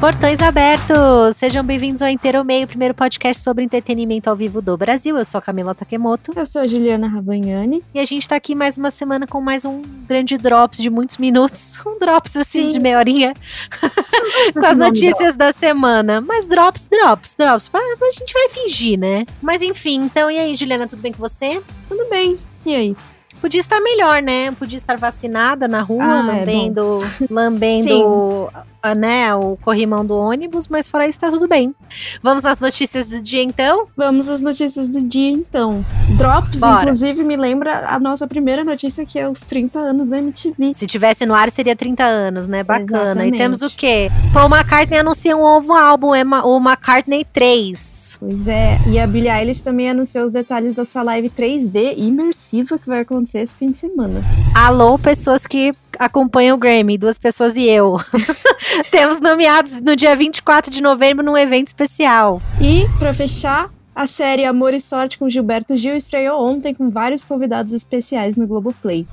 Portões abertos! Sejam bem-vindos ao Inteiro Meio, primeiro podcast sobre entretenimento ao vivo do Brasil. Eu sou a Camila Takemoto. Eu sou a Juliana Rabagnani. E a gente tá aqui mais uma semana com mais um grande drops de muitos minutos. Um drops assim Sim. de meia horinha. com as notícias da semana. Mas drops, drops, drops. A gente vai fingir, né? Mas enfim, então e aí, Juliana, tudo bem com você? Tudo bem. E aí? Podia estar melhor, né? Podia estar vacinada na rua, ah, é lambendo, é lambendo né, o corrimão do ônibus, mas fora isso tá tudo bem. Vamos às notícias do dia então? Vamos às notícias do dia então. Drops, Bora. inclusive, me lembra a nossa primeira notícia que é os 30 anos da MTV. Se tivesse no ar seria 30 anos, né? Bacana. Exatamente. E temos o quê? Paul McCartney anuncia um novo álbum, é o McCartney 3. Pois é, e a Billie Eilish também anunciou os detalhes da sua live 3D imersiva que vai acontecer esse fim de semana. Alô, pessoas que acompanham o Grammy, duas pessoas e eu. Temos nomeados no dia 24 de novembro num evento especial. E, para fechar, a série Amor e Sorte com Gilberto Gil estreou ontem com vários convidados especiais no Globoplay.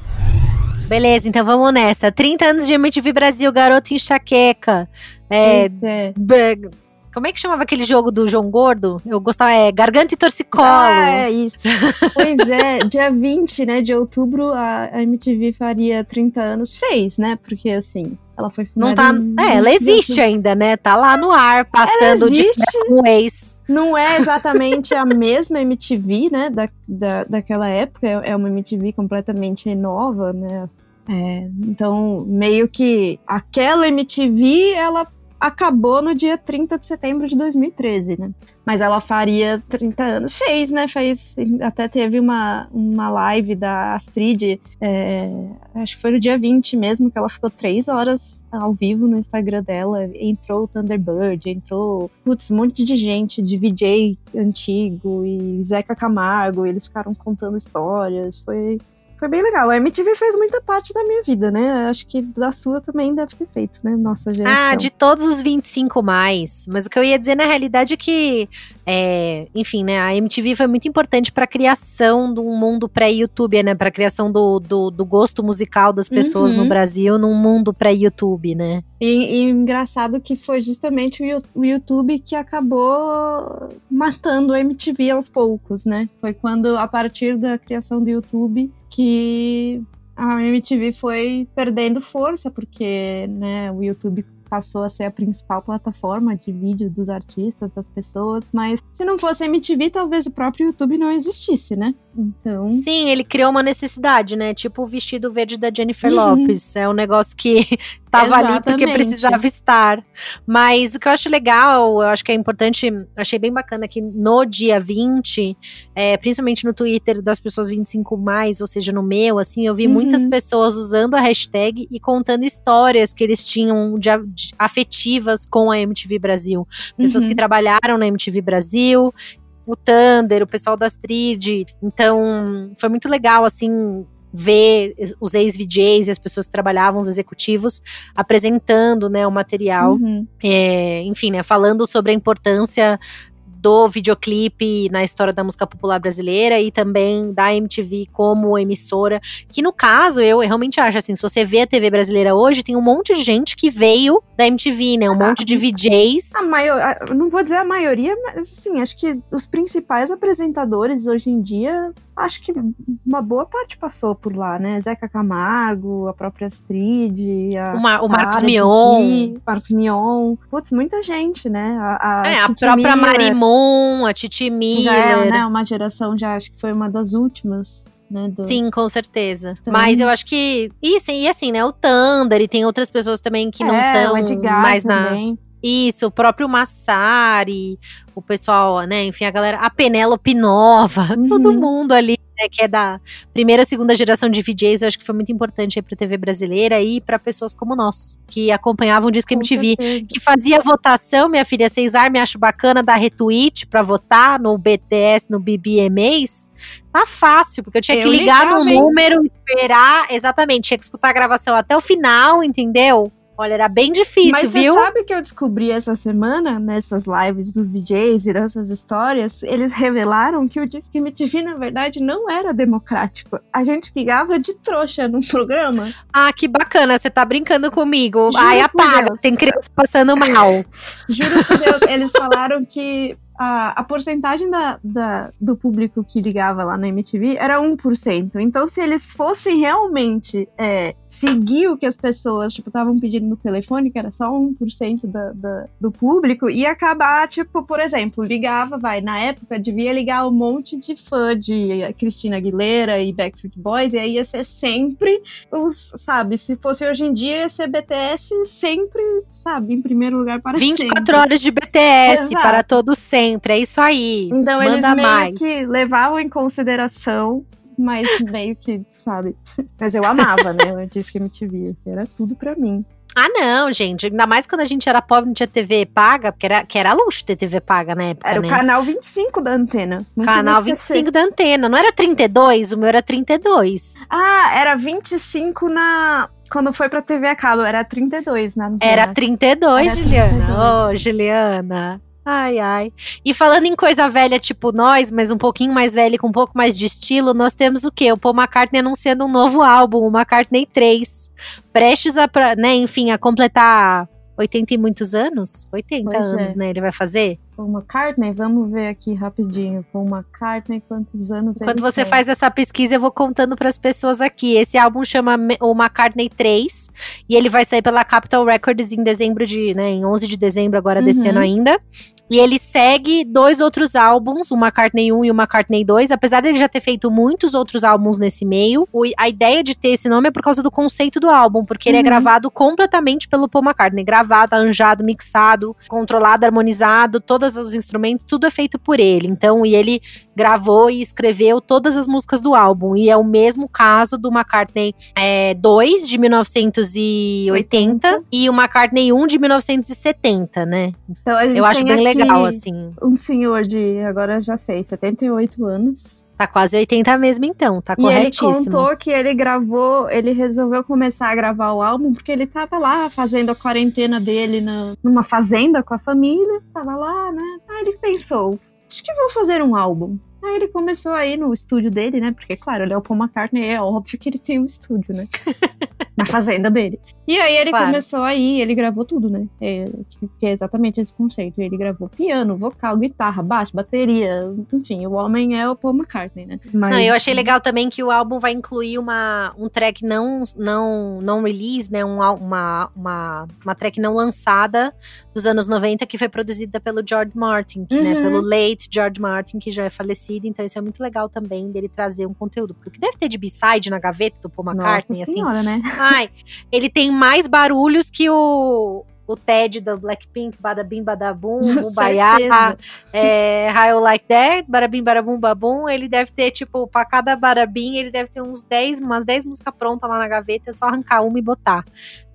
Beleza, então vamos nessa. 30 anos de MTV Brasil, Garoto Enxaqueca. É, é. Como é que chamava aquele jogo do João Gordo? Eu gostava, é Garganta e Torcicolo. Ah, é isso. pois é, dia 20 né, de outubro a MTV faria 30 anos. Fez, né? Porque assim, ela foi Não tá. É, ela existe ainda, né? Tá lá no ar, passando de com o ex. Não é exatamente a mesma MTV, né? Da, da, daquela época. É, é uma MTV completamente nova, né? É, então, meio que aquela MTV, ela acabou no dia 30 de setembro de 2013, né? Mas ela faria 30 anos. Fez, né? Fez. Até teve uma, uma live da Astrid, é, acho que foi no dia 20 mesmo, que ela ficou três horas ao vivo no Instagram dela. Entrou o Thunderbird, entrou, putz, um monte de gente, de VJ antigo e Zeca Camargo, e eles ficaram contando histórias. Foi foi bem legal. A MTV fez muita parte da minha vida, né? Acho que da sua também deve ter feito, né? Nossa geração. Ah, de todos os 25 mais. Mas o que eu ia dizer na realidade é que, é, enfim, né? A MTV foi muito importante para a criação do mundo pré-YouTube, né? Para a criação do, do, do, gosto musical das pessoas uhum. no Brasil num mundo pré-YouTube, né? E, e, engraçado que foi justamente o, o YouTube que acabou matando a MTV aos poucos, né? Foi quando, a partir da criação do YouTube, que a MTV foi perdendo força, porque né, o YouTube passou a ser a principal plataforma de vídeo dos artistas, das pessoas, mas se não fosse a MTV, talvez o próprio YouTube não existisse, né? Então. Sim, ele criou uma necessidade, né? Tipo o vestido verde da Jennifer uhum. Lopes. É um negócio que tava Exatamente. ali porque precisava estar. Mas o que eu acho legal, eu acho que é importante, achei bem bacana que no dia 20, é, principalmente no Twitter das pessoas 25 mais, ou seja, no meu, assim, eu vi uhum. muitas pessoas usando a hashtag e contando histórias que eles tinham de, de afetivas com a MTV Brasil. Pessoas uhum. que trabalharam na MTV Brasil, o Thunder, o pessoal da Astrid. Então, foi muito legal, assim, ver os ex-VJs e as pessoas que trabalhavam, os executivos, apresentando, né, o material. Uhum. É, enfim, né, falando sobre a importância do videoclipe na história da música popular brasileira e também da MTV como emissora, que no caso eu realmente acho assim, se você vê a TV brasileira hoje, tem um monte de gente que veio da MTV, né? Um monte de VJs. A maior, não vou dizer a maioria, mas assim, acho que os principais apresentadores hoje em dia, acho que uma boa parte passou por lá, né? Zeca Camargo, a própria Astrid, a Uma, o Marcos Mion. Marcos Mion. Putz, muita gente, né? A, a, é, a própria Miller, Marimon, a Titi Miller. Já é, né? Uma geração, já acho que foi uma das últimas. Né, do... Sim, com certeza. Então, Mas eu acho que. Isso, e assim, né? O Thunder, e tem outras pessoas também que é, não estão mais também. na. Isso, o próprio Massari, o pessoal, né? Enfim, a galera, a Penélope Nova, uhum. todo mundo ali né, que é da primeira segunda geração de VJs, eu acho que foi muito importante para a TV brasileira e para pessoas como nós, que acompanhavam o Disque MTV, que fazia votação, minha filha Cesar, me acho bacana dar retweet para votar no BTS, no BBMAs. Tá fácil, porque eu tinha eu que ligar no número, esperar, exatamente, tinha que escutar a gravação até o final, entendeu? Olha, era bem difícil, Mas viu? Mas sabe que eu descobri essa semana, nessas lives dos VJs e nessas histórias? Eles revelaram que o Disque MTV, na verdade, não era democrático. A gente ligava de trouxa no programa. Ah, que bacana, você tá brincando comigo. Juro Ai, apaga, tem criança passando mal. Juro por Deus, eles falaram que a, a porcentagem da, da, do público que ligava lá na MTV era 1%. Então, se eles fossem realmente é, seguir o que as pessoas, tipo, estavam pedindo no telefone, que era só 1% da, da, do público, ia acabar, tipo, por exemplo, ligava, vai, na época devia ligar um monte de fã de Cristina Aguilera e Backstreet Boys, e aí ia ser sempre os, sabe, se fosse hoje em dia, ia ser BTS sempre, sabe, em primeiro lugar para 24 sempre. horas de BTS Exato. para todos sempre sempre, é isso aí. Então eles meio mais. que levavam em consideração, mas meio que, sabe? Mas eu amava, né? Eu disse que MTV, assim, era tudo pra mim. Ah, não, gente. Ainda mais quando a gente era pobre, não tinha TV paga, porque era, que era luxo ter TV paga na época. Era né? o canal 25 da antena. Canal 25 da antena. Não era 32? O meu era 32. Ah, era 25 na. Quando foi pra TV a cabo, era 32, né? Era 32, era Juliana. Ô, oh, Juliana. Ai, ai. E falando em coisa velha, tipo nós, mas um pouquinho mais velha, com um pouco mais de estilo, nós temos o quê? O Paul McCartney anunciando um novo álbum, o McCartney 3. Prestes a, né, enfim, a completar 80 e muitos anos? 80 pois anos, é. né? Ele vai fazer? Paul McCartney, vamos ver aqui rapidinho. Paul McCartney, quantos anos Quando você tem? faz essa pesquisa, eu vou contando para as pessoas aqui. Esse álbum chama o McCartney 3 e ele vai sair pela Capitol Records em dezembro de, né, em 11 de dezembro agora uhum. desse ano ainda. E ele segue dois outros álbuns, o McCartney 1 e o McCartney 2, apesar dele já ter feito muitos outros álbuns nesse meio. A ideia de ter esse nome é por causa do conceito do álbum, porque uhum. ele é uhum. gravado completamente pelo Paul McCartney, gravado, arranjado, mixado, controlado, harmonizado, todos os instrumentos, tudo é feito por ele. Então, e ele gravou e escreveu todas as músicas do álbum. E é o mesmo caso do McCartney é, 2 de 1980 80. e o McCartney 1 de 1970, né? Então, Eu acho bem legal legal, assim. Um senhor de, agora já sei, 78 anos. Tá quase 80 mesmo, então, tá e corretíssimo. ele contou que ele gravou, ele resolveu começar a gravar o álbum porque ele tava lá fazendo a quarentena dele na, numa fazenda com a família, tava lá, né? Aí ele pensou, acho que vou fazer um álbum. Aí ele começou a ir no estúdio dele, né? Porque, claro, ele é o Paul McCartney, é óbvio que ele tem um estúdio, né? Na fazenda dele. E aí ele claro. começou a ir, ele gravou tudo, né? É, que, é exatamente esse conceito. Ele gravou piano, vocal, guitarra, baixo, bateria, enfim, o homem é o Paul McCartney, né? Mas... Não, eu achei legal também que o álbum vai incluir uma, um track não, não, não release, né? Um, uma, uma, uma track não lançada dos anos 90 que foi produzida pelo George Martin, que, né? uhum. né? Pelo late George Martin, que já é falecido. Então isso é muito legal também dele trazer um conteúdo. Porque o que deve ter de B-side na gaveta do Paul McCartney, Nossa assim. Senhora, né? Ai, ele tem mais barulhos que o, o Ted do Blackpink, Badabim Badabum, Bubaiá, é, How Like That, Barabim Barabum Babum, ele deve ter, tipo, pra cada barabim, ele deve ter uns 10, umas 10 músicas prontas lá na gaveta, é só arrancar uma e botar.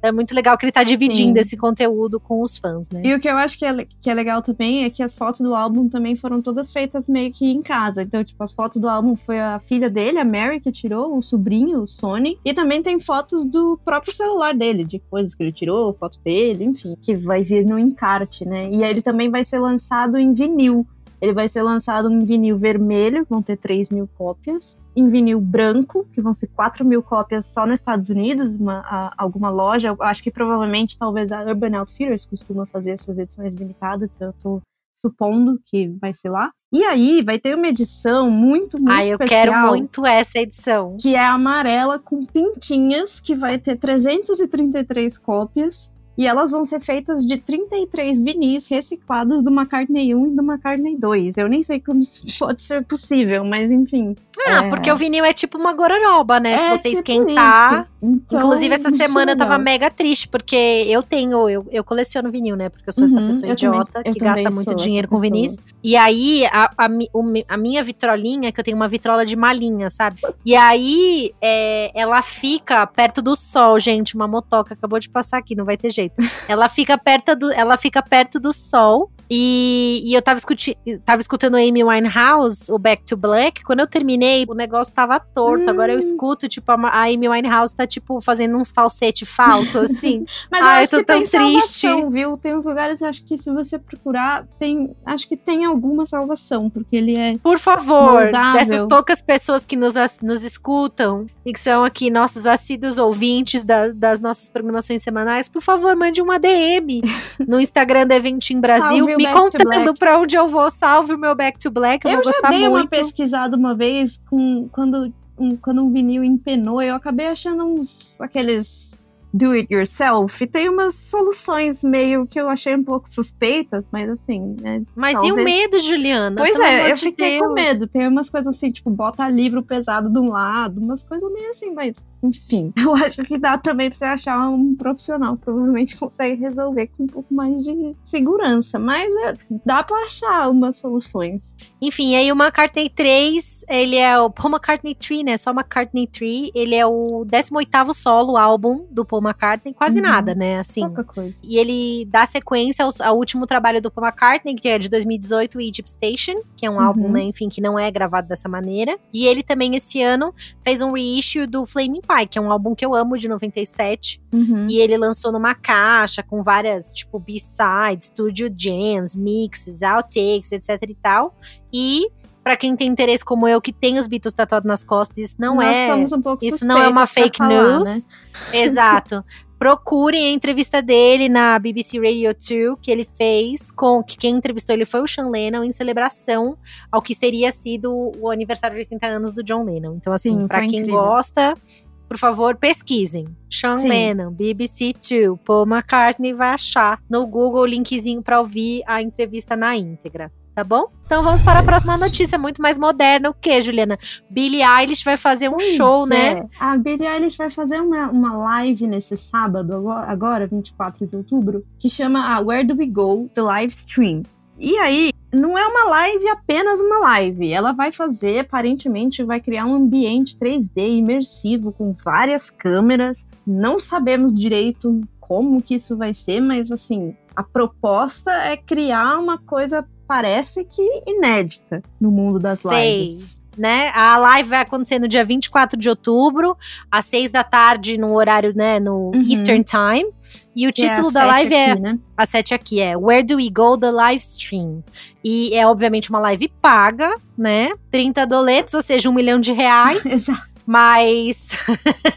É muito legal que ele tá dividindo Sim. esse conteúdo com os fãs, né? E o que eu acho que é, que é legal também é que as fotos do álbum também foram todas feitas meio que em casa. Então, tipo, as fotos do álbum foi a filha dele, a Mary, que tirou, o sobrinho, o Sony. E também tem fotos do próprio celular dele, de coisas que ele tirou, foto dele, enfim, que vai vir no encarte, né? E aí ele também vai ser lançado em vinil. Ele vai ser lançado em vinil vermelho, vão ter 3 mil cópias. Em vinil branco, que vão ser 4 mil cópias só nos Estados Unidos, uma, a, alguma loja. Acho que provavelmente talvez a Urban Outfitters costuma fazer essas edições limitadas, então eu tô supondo que vai ser lá. E aí vai ter uma edição muito, muito Ah, eu especial, quero muito essa edição. Que é amarela com pintinhas, que vai ter 333 cópias. E elas vão ser feitas de 33 vinis reciclados do McCartney 1 e do McCartney 2. Eu nem sei como isso pode ser possível, mas enfim. Ah, é... porque o vinil é tipo uma gororoba, né? É Se você tipo esquentar. Então, Inclusive, essa semana eu tava mega triste, porque eu tenho, eu, eu coleciono vinil, né? Porque eu sou uhum, essa pessoa idiota também, que gasta muito dinheiro com vinis. E aí, a, a, a, minha vitrolinha, que eu tenho uma vitrola de malinha, sabe? E aí, é, ela fica perto do sol, gente. Uma motoca acabou de passar aqui, não vai ter jeito. Ela fica perto do, ela fica perto do sol E, e eu tava, escuti, tava escutando Amy Winehouse, o Back to Black. Quando eu terminei, o negócio tava torto. Hum. Agora eu hum. escuto, tipo, a, Amy Winehouse tá, tipo, fazendo uns falsete falsos, assim. Mas Ai, eu, eu tô tão triste. Salvação, viu? Tem uns lugares, acho que se você procurar, tem. Acho que tem alguma salvação, porque ele é. Por favor, moldável. dessas poucas pessoas que nos, nos escutam e que são aqui nossos assíduos ouvintes da, das nossas programações semanais, por favor, mande uma DM no Instagram da Eventim Brasil, me contando pra onde eu vou. Salve o meu Back to Black. Eu, eu já dei muito. uma pesquisada uma vez com, quando, um, quando um vinil empenou, eu acabei achando uns aqueles do it yourself, tem umas soluções meio que eu achei um pouco suspeitas, mas assim, né? Mas talvez... e o medo, Juliana? Pois é, eu fiquei Deus. com medo. Tem umas coisas assim, tipo, bota livro pesado de um lado, umas coisas meio assim, mas enfim. Eu acho que dá também pra você achar um profissional. Provavelmente consegue resolver com um pouco mais de segurança, mas é, dá pra achar umas soluções. Enfim, aí o McCartney 3, ele é o Paul McCartney 3, né? Só McCartney 3, ele é o 18º solo álbum do Paul McCartney, quase uhum. nada, né? Assim. Pouca coisa. E ele dá sequência ao, ao, último trabalho do Paul McCartney, que é de 2018, Egypt Station, que é um uhum. álbum, né, enfim, que não é gravado dessa maneira. E ele também, esse ano, fez um reissue do Flaming Pie, que é um álbum que eu amo, de 97. Uhum. E ele lançou numa caixa com várias, tipo, B-sides, studio jams, mixes, outtakes, etc e tal. E para quem tem interesse como eu, que tem os Beatles tatuados nas costas, isso não Nós é. Somos um pouco isso não é uma fake falar, news. Né? Exato. Procurem a entrevista dele na BBC Radio 2 que ele fez com que quem entrevistou ele foi o Sean Lennon em celebração ao que teria sido o aniversário de 80 anos do John Lennon. Então assim, para quem incrível. gosta, por favor, pesquisem. Sean Sim. Lennon, BBC 2, Paul McCartney vai achar no Google o linkzinho para ouvir a entrevista na íntegra tá bom? Então vamos para a próxima notícia, muito mais moderna. O que, Juliana? Billie Eilish vai fazer um pois show, né? é. né? A Billie Eilish vai fazer uma, uma live nesse sábado, agora, 24 de outubro, que chama Where Do We Go? The Live Stream. E aí, não é uma live apenas uma live. Ela vai fazer, aparentemente, vai criar um ambiente 3D imersivo com várias câmeras. Não sabemos direito como que isso vai ser, mas assim, a proposta é criar uma coisa parece que inédita no mundo das Sei. lives. Né? A live vai acontecer no dia 24 de outubro, às 6 da tarde, no horário, né, no uhum. Eastern Time. E o que título é da live é aqui, é. Né? A 7 aqui é Where Do We Go The Live Stream. E é obviamente uma live paga, né? 30 doletos, ou seja, um milhão de reais. Exato. Mas.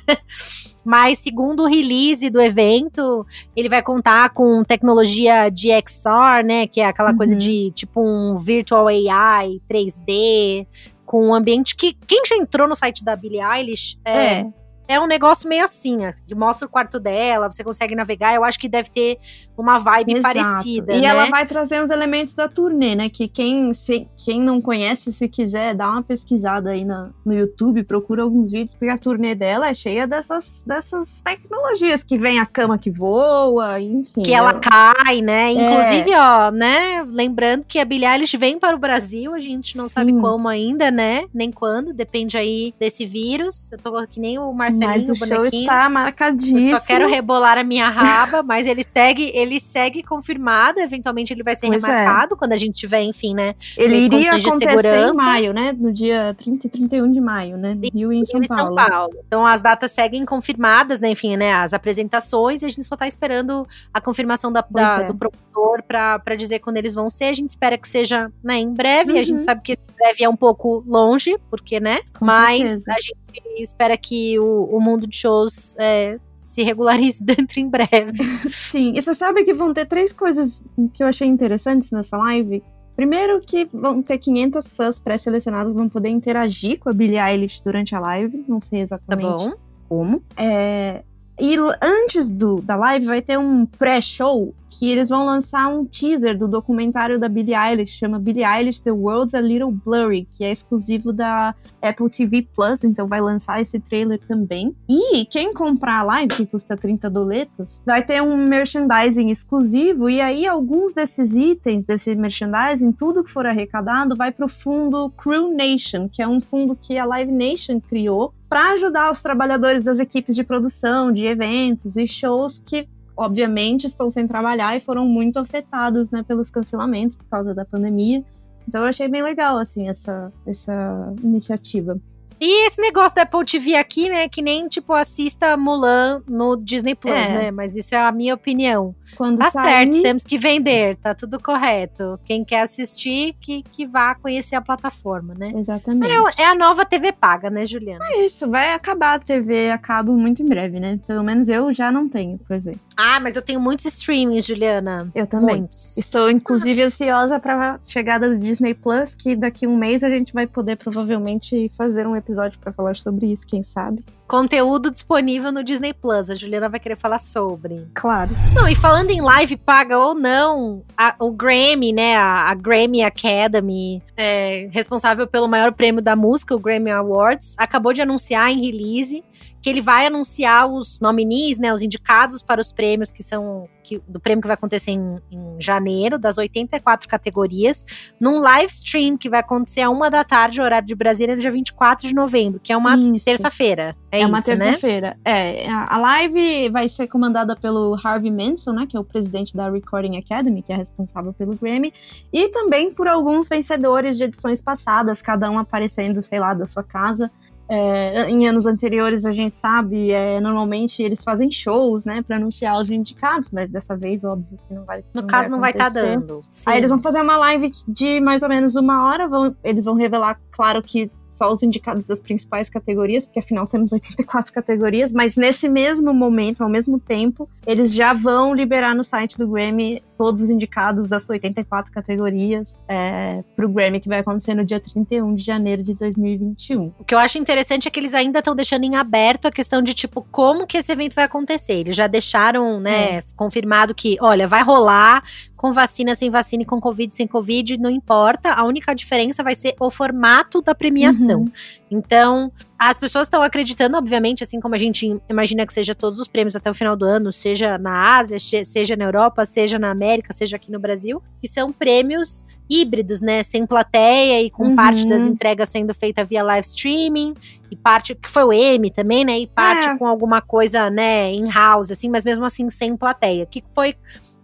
Mas segundo o release do evento, ele vai contar com tecnologia de XR, né? Que é aquela uhum. coisa de tipo um virtual AI 3D, com um ambiente que quem já entrou no site da Billie Eilish é, é é um negócio meio assim, que mostra o quarto dela, você consegue navegar. Eu acho que deve ter uma vibe Exato. parecida. E né? ela vai trazer os elementos da turnê, né? Que quem, se, quem não conhece, se quiser, dá uma pesquisada aí na, no YouTube, procura alguns vídeos, porque a turnê dela é cheia dessas, dessas tecnologias que vem a cama que voa, enfim. Que ela, ela cai, né? É. Inclusive, ó, né? Lembrando que a Billie Eilish vem para o Brasil, a gente não Sim. sabe como ainda, né? Nem quando, depende aí desse vírus. Eu tô que nem o Marcelo mas o show está marcadíssimo. Eu só quero rebolar a minha raba, mas ele segue, ele segue confirmado. Eventualmente ele vai ser pois é. remarcado é. quando a gente tiver, enfim, né? Ele iria acontecer em maio, né? No dia 30 e 31 de maio, né? Rio e em São, Paulo. São Paulo. Então as datas seguem confirmadas, né? Enfim, né? As apresentações, e a gente só tá esperando a confirmação da, da é. do produtor para dizer quando eles vão ser. A gente espera que seja né, em breve. Uhum. A gente uhum. sabe que esse breve é um pouco longe, porque, né? Com mas certeza. a gente espera que o, o mundo de shows é, se regularize dentro em breve. Sim, e você sabe que vão ter três coisas que eu achei interessantes nessa live. Primeiro que vão ter 500 fãs pré-selecionados, vão poder interagir com a Billie Eilish durante a live, não sei exatamente tá como. É, e antes do, da live vai ter um pré-show que eles vão lançar um teaser do documentário da Billie Eilish, chama Billie Eilish The World's a Little Blurry, que é exclusivo da Apple TV Plus, então vai lançar esse trailer também. E quem comprar a live, que custa 30 doletas, vai ter um merchandising exclusivo, e aí alguns desses itens desse merchandising, tudo que for arrecadado, vai para o fundo Crew Nation, que é um fundo que a Live Nation criou para ajudar os trabalhadores das equipes de produção, de eventos e shows que obviamente estão sem trabalhar e foram muito afetados, né, pelos cancelamentos por causa da pandemia. Então eu achei bem legal, assim, essa, essa iniciativa. E esse negócio da Apple TV aqui, né, que nem, tipo, assista Mulan no Disney Plus, é. né? Mas isso é a minha opinião. Quando tá sair... certo, temos que vender, tá tudo correto. Quem quer assistir, que, que vá conhecer a plataforma, né? Exatamente. É, é a nova TV paga, né, Juliana? É isso, vai acabar a TV a cabo muito em breve, né? Pelo menos eu já não tenho, por exemplo. Ah, mas eu tenho muitos streamings, Juliana. Eu também. Muitos. Estou, inclusive, ansiosa pra chegada do Disney Plus, que daqui a um mês a gente vai poder provavelmente fazer um episódio para falar sobre isso, quem sabe. Conteúdo disponível no Disney Plus. A Juliana vai querer falar sobre. Claro. Não, e falando em live paga ou não, a, o Grammy, né? A, a Grammy Academy, é, responsável pelo maior prêmio da música, o Grammy Awards, acabou de anunciar em release que ele vai anunciar os nominees, né, os indicados para os prêmios que são que, do prêmio que vai acontecer em, em, janeiro, das 84 categorias, num live stream que vai acontecer a uma da tarde, horário de Brasília, no dia 24 de novembro, que é uma terça-feira. É, é uma né? terça-feira. Né? É, a live vai ser comandada pelo Harvey Manson, né, que é o presidente da Recording Academy, que é responsável pelo Grammy, e também por alguns vencedores de edições passadas, cada um aparecendo, sei lá, da sua casa. É, em anos anteriores a gente sabe, é, normalmente eles fazem shows, né, para anunciar os indicados, mas dessa vez, óbvio que não vai. No não caso, vai não vai estar tá dando. Sim. Aí eles vão fazer uma live de mais ou menos uma hora, vão, eles vão revelar, claro que só os indicados das principais categorias, porque afinal temos 84 categorias, mas nesse mesmo momento, ao mesmo tempo, eles já vão liberar no site do Grammy todos os indicados das 84 categorias é, pro Grammy, que vai acontecer no dia 31 de janeiro de 2021. O que eu acho interessante é que eles ainda estão deixando em aberto a questão de, tipo, como que esse evento vai acontecer. Eles já deixaram, né, é. confirmado que, olha, vai rolar com vacina, sem vacina e com Covid, sem Covid, não importa. A única diferença vai ser o formato da premiação. Uhum. Então, as pessoas estão acreditando, obviamente, assim como a gente imagina que seja todos os prêmios até o final do ano, seja na Ásia, seja na Europa, seja na América, seja aqui no Brasil, que são prêmios híbridos, né? Sem plateia e com uhum. parte das entregas sendo feita via live streaming, e parte que foi o M também, né? E parte é. com alguma coisa, né, in house, assim, mas mesmo assim sem plateia. Que foi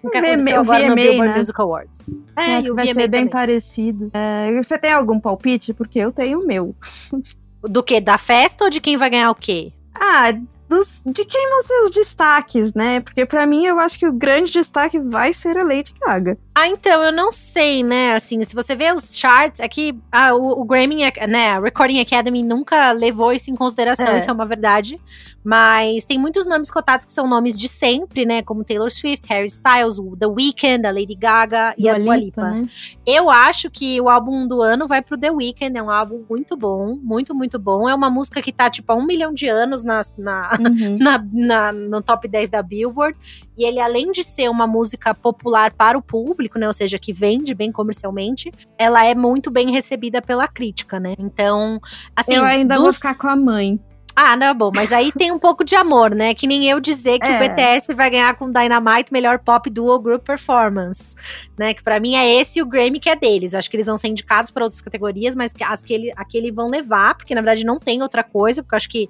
o que aconteceu o agora VMA, no Billboard né? Music Awards. É, é e o vai VMA ser bem também. parecido. É, você tem algum palpite? Porque eu tenho o meu. Do que? Da festa ou de quem vai ganhar o quê? Ah, dos, de quem vão ser os destaques, né? Porque para mim eu acho que o grande destaque vai ser a Lady Gaga. Ah, então, eu não sei, né? Assim, se você vê os charts, aqui é ah, o, o Grammy, né? A Recording Academy nunca levou isso em consideração, é. isso é uma verdade. Mas tem muitos nomes cotados que são nomes de sempre, né? Como Taylor Swift, Harry Styles, The Weeknd, a Lady Gaga e Dua a Dua Lipa. Né? Eu acho que o álbum do ano vai pro The Weeknd, é um álbum muito bom, muito, muito bom. É uma música que tá, tipo, há um milhão de anos na, na, uhum. na, na no top 10 da Billboard. E ele, além de ser uma música popular para o público, né? Ou seja, que vende bem comercialmente, ela é muito bem recebida pela crítica, né? Então, assim. Eu ainda dos... vou ficar com a mãe. Ah, não, é bom, mas aí tem um pouco de amor, né? Que nem eu dizer que é. o BTS vai ganhar com Dynamite melhor pop duo group performance, né? Que para mim é esse o Grammy que é deles. Eu acho que eles vão ser indicados para outras categorias, mas que as que ele, aquele vão levar, porque na verdade não tem outra coisa, porque eu acho que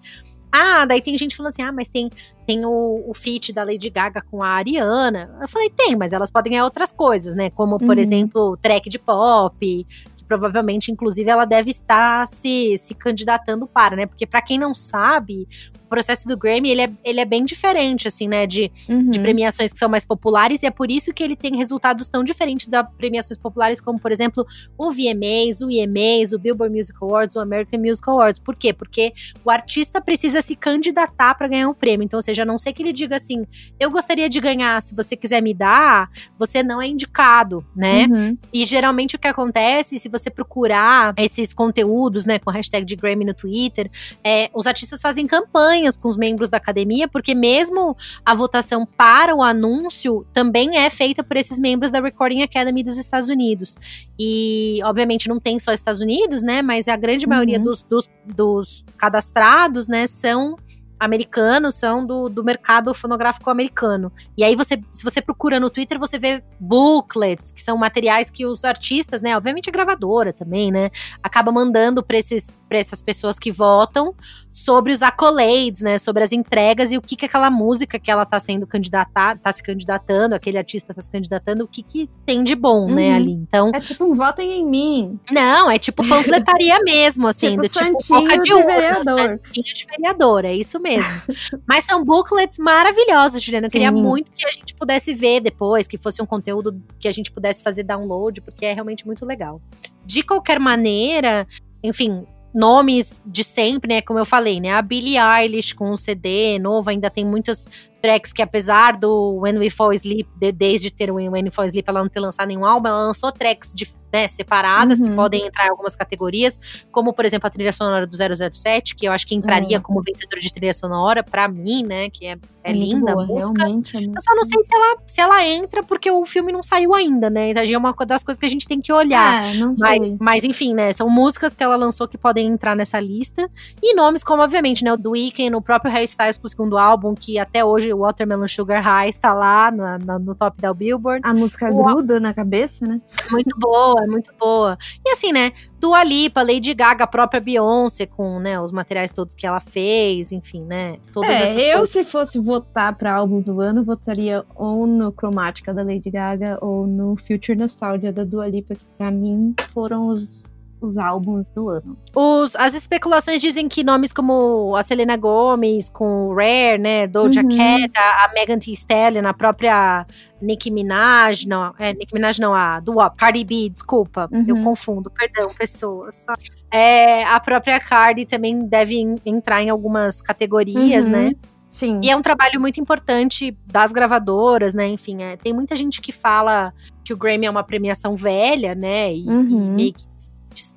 ah, daí tem gente falando assim: ah, mas tem, tem o, o feat da Lady Gaga com a Ariana. Eu falei: tem, mas elas podem ganhar outras coisas, né? Como, por uhum. exemplo, track de pop, provavelmente, inclusive, ela deve estar se, se candidatando para, né? Porque para quem não sabe, o processo do Grammy, ele é, ele é bem diferente, assim, né? De, uhum. de premiações que são mais populares, e é por isso que ele tem resultados tão diferentes das premiações populares, como, por exemplo, o VMAs, o EMAs, o Billboard Music Awards, o American Music Awards. Por quê? Porque o artista precisa se candidatar para ganhar um prêmio. Então, ou seja, a não ser que ele diga assim, eu gostaria de ganhar, se você quiser me dar, você não é indicado, né? Uhum. E geralmente o que acontece, se você você procurar esses conteúdos, né, com a hashtag de Grammy no Twitter, é, os artistas fazem campanhas com os membros da academia, porque mesmo a votação para o anúncio também é feita por esses membros da Recording Academy dos Estados Unidos. E, obviamente, não tem só Estados Unidos, né, mas a grande uhum. maioria dos, dos, dos cadastrados, né, são americanos são do, do mercado fonográfico americano. E aí você, se você procura no Twitter, você vê booklets, que são materiais que os artistas, né, obviamente a gravadora também, né, acaba mandando para esses para essas pessoas que votam sobre os accolades, né? Sobre as entregas e o que que aquela música que ela tá sendo candidatada, tá se candidatando, aquele artista tá se candidatando, o que que tem de bom, né, uhum. né, ali. Então. É tipo um votem em mim. Não, é tipo panfletaria mesmo, assim, tipo do tipo boca de, de urna, vereador. de vereador, é isso mesmo. Mas são booklets maravilhosos, Juliana. Eu Sim. queria muito que a gente pudesse ver depois, que fosse um conteúdo que a gente pudesse fazer download, porque é realmente muito legal. De qualquer maneira, enfim, nomes de sempre, né? Como eu falei, né? A Billie Eilish com o CD novo, ainda tem muitas tracks que, apesar do When We Fall Asleep, de, desde ter o When We Fall Asleep, ela não ter lançado nenhum álbum, ela lançou tracks de, né, separadas uhum. que podem entrar em algumas categorias, como, por exemplo, a trilha sonora do 007, que eu acho que entraria uhum. como vencedora de trilha sonora, para mim, né? Que é, é, é linda boa, a música. Realmente é eu só não sei se ela, se ela entra, porque o filme não saiu ainda, né? Então, é uma das coisas que a gente tem que olhar. É, não mas, sei. mas, enfim, né? São músicas que ela lançou que podem entrar nessa lista. E nomes como, obviamente, né? O do Weeknd, o próprio Harry Styles pro segundo álbum, que até hoje o Watermelon Sugar High está lá no, no, no top da Billboard. A música o, gruda na cabeça, né? Muito boa, muito boa. E assim, né? Dua Lipa, Lady Gaga, a própria Beyoncé, com né, os materiais todos que ela fez, enfim, né? Todas é, eu coisas. se fosse votar para álbum do ano, votaria ou no Cromática da Lady Gaga ou no Future Nostalgia da Dua Lipa, que pra mim foram os os álbuns do ano. Os, as especulações dizem que nomes como a Selena Gomez, com Rare, né, Doja uhum. Cat, a, a Megan Thee Stallion, a própria Nicki Minaj, não, é, Nicki Minaj não, a do Wop, Cardi B, desculpa, uhum. eu confundo, perdão, pessoas. É, a própria Cardi também deve entrar em algumas categorias, uhum. né? Sim. E é um trabalho muito importante das gravadoras, né? Enfim, é, tem muita gente que fala que o Grammy é uma premiação velha, né? E, uhum. e meio que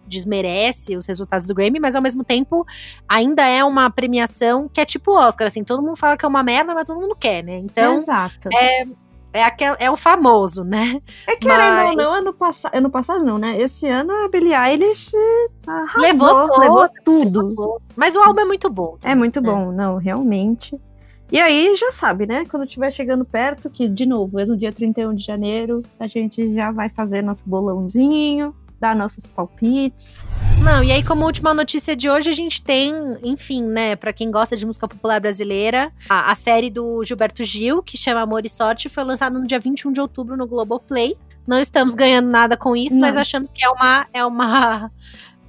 desmerece os resultados do Grammy, mas ao mesmo tempo ainda é uma premiação que é tipo Oscar, assim, todo mundo fala que é uma merda, mas todo mundo quer, né? Então, Exato. é é, aquel, é o famoso, né? É que mas... ou não, ano, pass ano passado não, né? Esse ano a Billie Eilish arrasou, levou, todo, levou tudo. Levou. Mas o álbum é muito bom. Também, é muito né? bom, não, realmente. E aí já sabe, né? Quando estiver chegando perto, que de novo é no dia 31 de janeiro, a gente já vai fazer nosso bolãozinho, dar nossos palpites. Não, e aí, como última notícia de hoje, a gente tem, enfim, né, para quem gosta de música popular brasileira, a, a, série do Gilberto Gil, que chama Amor e Sorte, foi lançada no dia 21 de outubro no Globoplay. Não estamos ganhando nada com isso, Não. mas achamos que é uma, é uma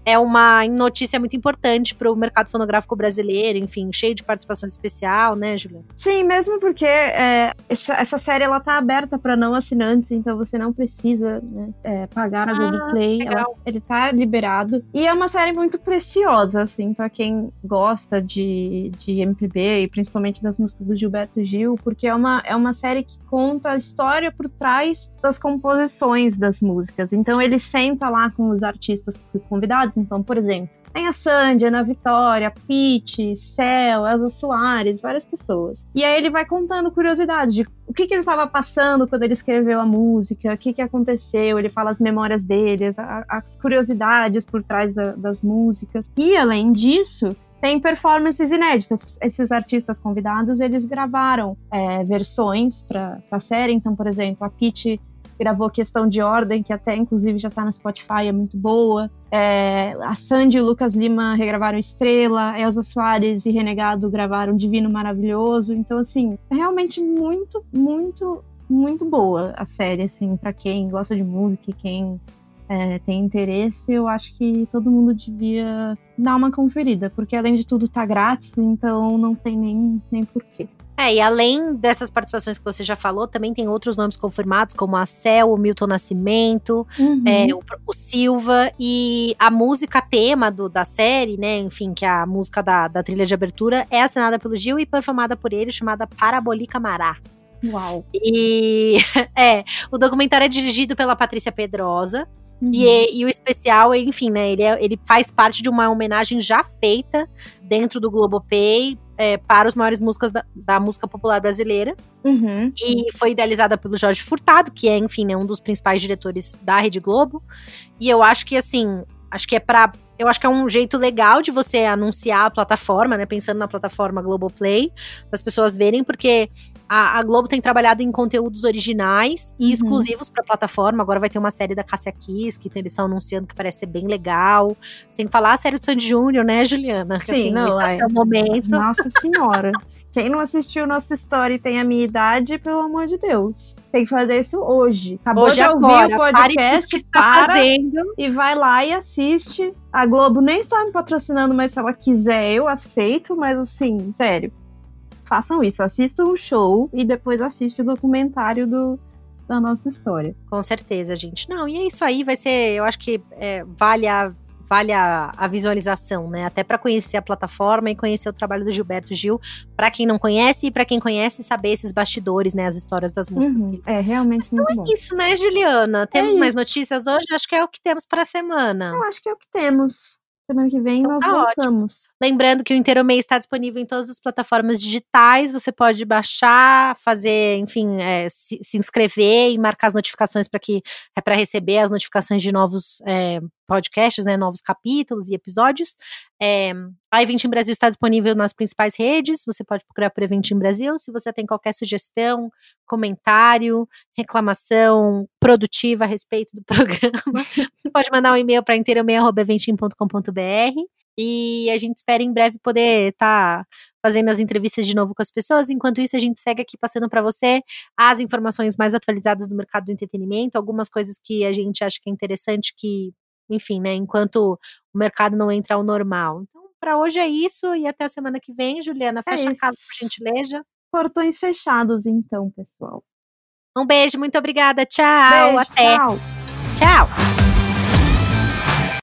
é uma notícia muito importante para o mercado fonográfico brasileiro, enfim, cheio de participação especial, né, Juliana? Sim, mesmo porque é, essa, essa, série ela tá aberta para não assinantes, então você não precisa né, é, pagar a ah, Google Play, ela, ele tá liberado. E é uma série muito preciosa, assim, para quem gosta de, de MPB e principalmente das músicas do Gilberto Gil, porque é uma, é uma série que conta a história por trás das composições das músicas. Então ele senta lá com os artistas convidados então, por exemplo, tem a Sandy, Ana Vitória, Pete, Cel, Elza Soares, várias pessoas. E aí ele vai contando curiosidades de o que, que ele estava passando quando ele escreveu a música, o que, que aconteceu, ele fala as memórias dele, as, as curiosidades por trás da, das músicas. E além disso, tem performances inéditas. Esses artistas convidados, eles gravaram é, versões para a série. Então, por exemplo, a Pete gravou Questão de Ordem, que até inclusive já está no Spotify, é muito boa. É, a Sandy e o Lucas Lima regravaram Estrela, Elza Soares e Renegado gravaram Divino Maravilhoso. Então, assim, é realmente muito, muito, muito boa a série, assim, para quem gosta de música e quem é, tem interesse, eu acho que todo mundo devia dar uma conferida, porque além de tudo tá grátis, então não tem nem, nem porquê. É, e além dessas participações que você já falou, também tem outros nomes confirmados, como a Cel, o Milton Nascimento, uhum. é, o, o, Silva, e a música tema do, da série, né, enfim, que é a música da, da trilha de abertura, é assinada pelo Gil e performada por ele, chamada Parabolica Mará. Uau! E, é, o documentário é dirigido pela Patrícia Pedrosa, Uhum. E, e, o especial, enfim, né? Ele, é, ele faz parte de uma homenagem já feita dentro do Globopay é, para os maiores músicas da, da música popular brasileira. Uhum. E foi idealizada pelo Jorge Furtado, que é, enfim, né, um dos principais diretores da Rede Globo. E eu acho que, assim, acho que é para eu acho que é um jeito legal de você anunciar a plataforma, né? Pensando na plataforma Globoplay, das pessoas verem, porque a, a Globo tem trabalhado em conteúdos originais e uhum. exclusivos para a plataforma. Agora vai ter uma série da Cássia Kiss, que eles estão anunciando que parece ser bem legal. Sem falar a série do Sandy Júnior, né, Juliana? Sim, assim, não, é. é o momento. Nossa senhora. Quem não assistiu nossa história e tem a minha idade, pelo amor de Deus. Tem que fazer isso hoje. Acabou hoje de ouvir agora, o podcast, que está para fazendo. e vai lá e assiste. A Globo nem está me patrocinando, mas se ela quiser, eu aceito. Mas assim, sério façam isso, assistam o show e depois assistam o documentário do, da nossa história. Com certeza, gente. Não, e é isso aí, vai ser, eu acho que é, vale a vale a, a, visualização, né? Até para conhecer a plataforma e conhecer o trabalho do Gilberto Gil, para quem não conhece e para quem conhece saber esses bastidores, né? As histórias das músicas. Uhum, é realmente muito então é bom. Isso, né, Juliana? Temos é mais notícias hoje? Acho que é o que temos para a semana. Eu acho que é o que temos. Semana que vem então, nós tá voltamos. Ótimo. Lembrando que o Inteiro Meio está disponível em todas as plataformas digitais. Você pode baixar, fazer, enfim, é, se, se, inscrever e marcar as notificações para que é para receber as notificações de novos é, podcasts, né, novos capítulos e episódios. É, a Eventim Brasil está disponível nas principais redes, você pode procurar por Eventim Brasil. Se você tem qualquer sugestão, comentário, reclamação produtiva a respeito do programa, você pode mandar um e-mail para inteiromeia.eventim.com.br e a gente espera em breve poder estar tá fazendo as entrevistas de novo com as pessoas. Enquanto isso, a gente segue aqui passando para você as informações mais atualizadas do mercado do entretenimento, algumas coisas que a gente acha que é interessante que enfim, né, enquanto o mercado não entra ao normal. Então, para hoje é isso e até a semana que vem, Juliana, é fecha é a casa por gentileza. Portões fechados então, pessoal. Um beijo, muito obrigada. Tchau, beijo, até. Tchau. Tchau.